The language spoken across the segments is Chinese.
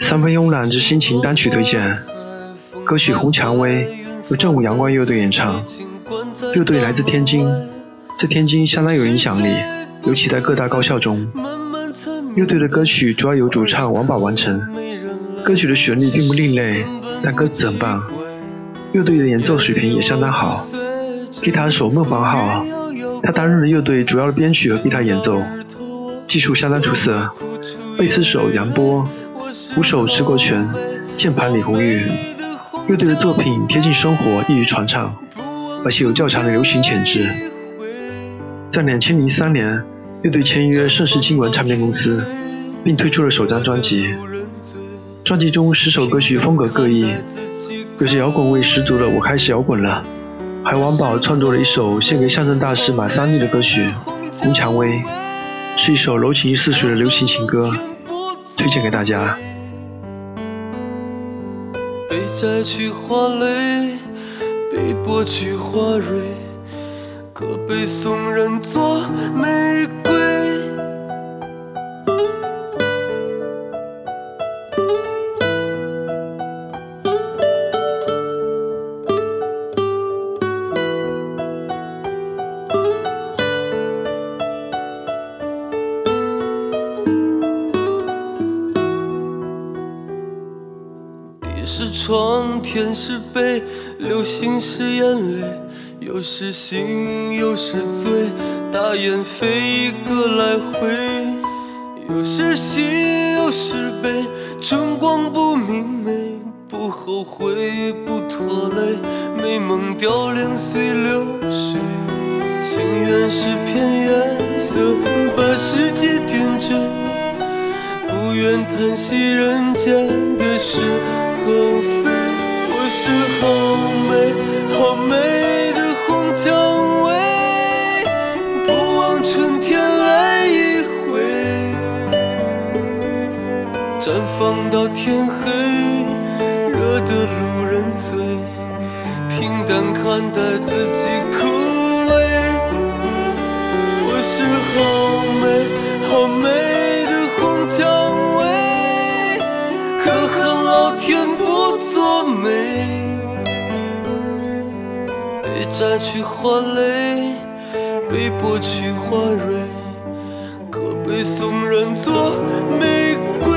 三分慵懒之心情单曲推荐，歌曲《红蔷薇》由正午阳光乐队演唱。乐队来自天津，在天津相当有影响力，尤其在各大高校中。乐队的歌曲主要由主唱王宝完成。歌曲的旋律并不另类，但歌词很棒。乐队的演奏水平也相当好。吉他手孟凡浩，他担任了乐队主要的编曲和吉他演奏，技术相当出色。贝斯手杨波，鼓手迟国权，键盘李红玉。乐队的作品贴近生活，易于传唱，而且有较强的流行潜质。在两千零三年，乐队签约盛世经文唱片公司，并推出了首张专辑。专辑中十首歌曲风格各异，有些摇滚味十足的《我开始摇滚了》，还王宝创作了一首献给相声大师马三立的歌曲《红蔷薇》，是一首柔情似水的流行情歌，推荐给大家。被摘去花蕾，被剥去花蕊，可被送人做玫瑰。是窗，天是被，流星是眼泪，有时醒，有时醉，大雁飞一个来回，有时喜，有时悲，春光不明媚，不后悔，不拖累，美梦凋零随流水，情缘是片颜色，把世界点缀，不愿叹息人间的事。何非？我是好美好美的红蔷薇，不枉春天来一回，绽放到天黑，惹得路人醉，平淡看待自己枯萎。我是好美好美的红蔷。摘去花蕾，被剥去花蕊，可被送人做玫瑰。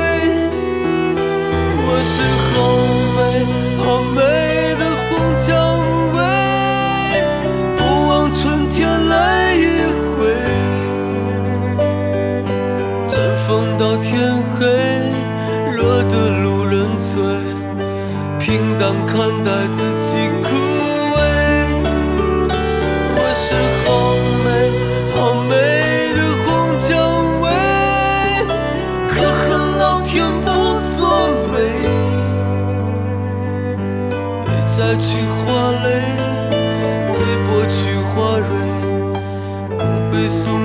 我是好美好美的红蔷薇，不枉春天来一回，绽放到天黑，惹得路人醉，平淡看待摘去花蕾，被剥去花蕊，可被送。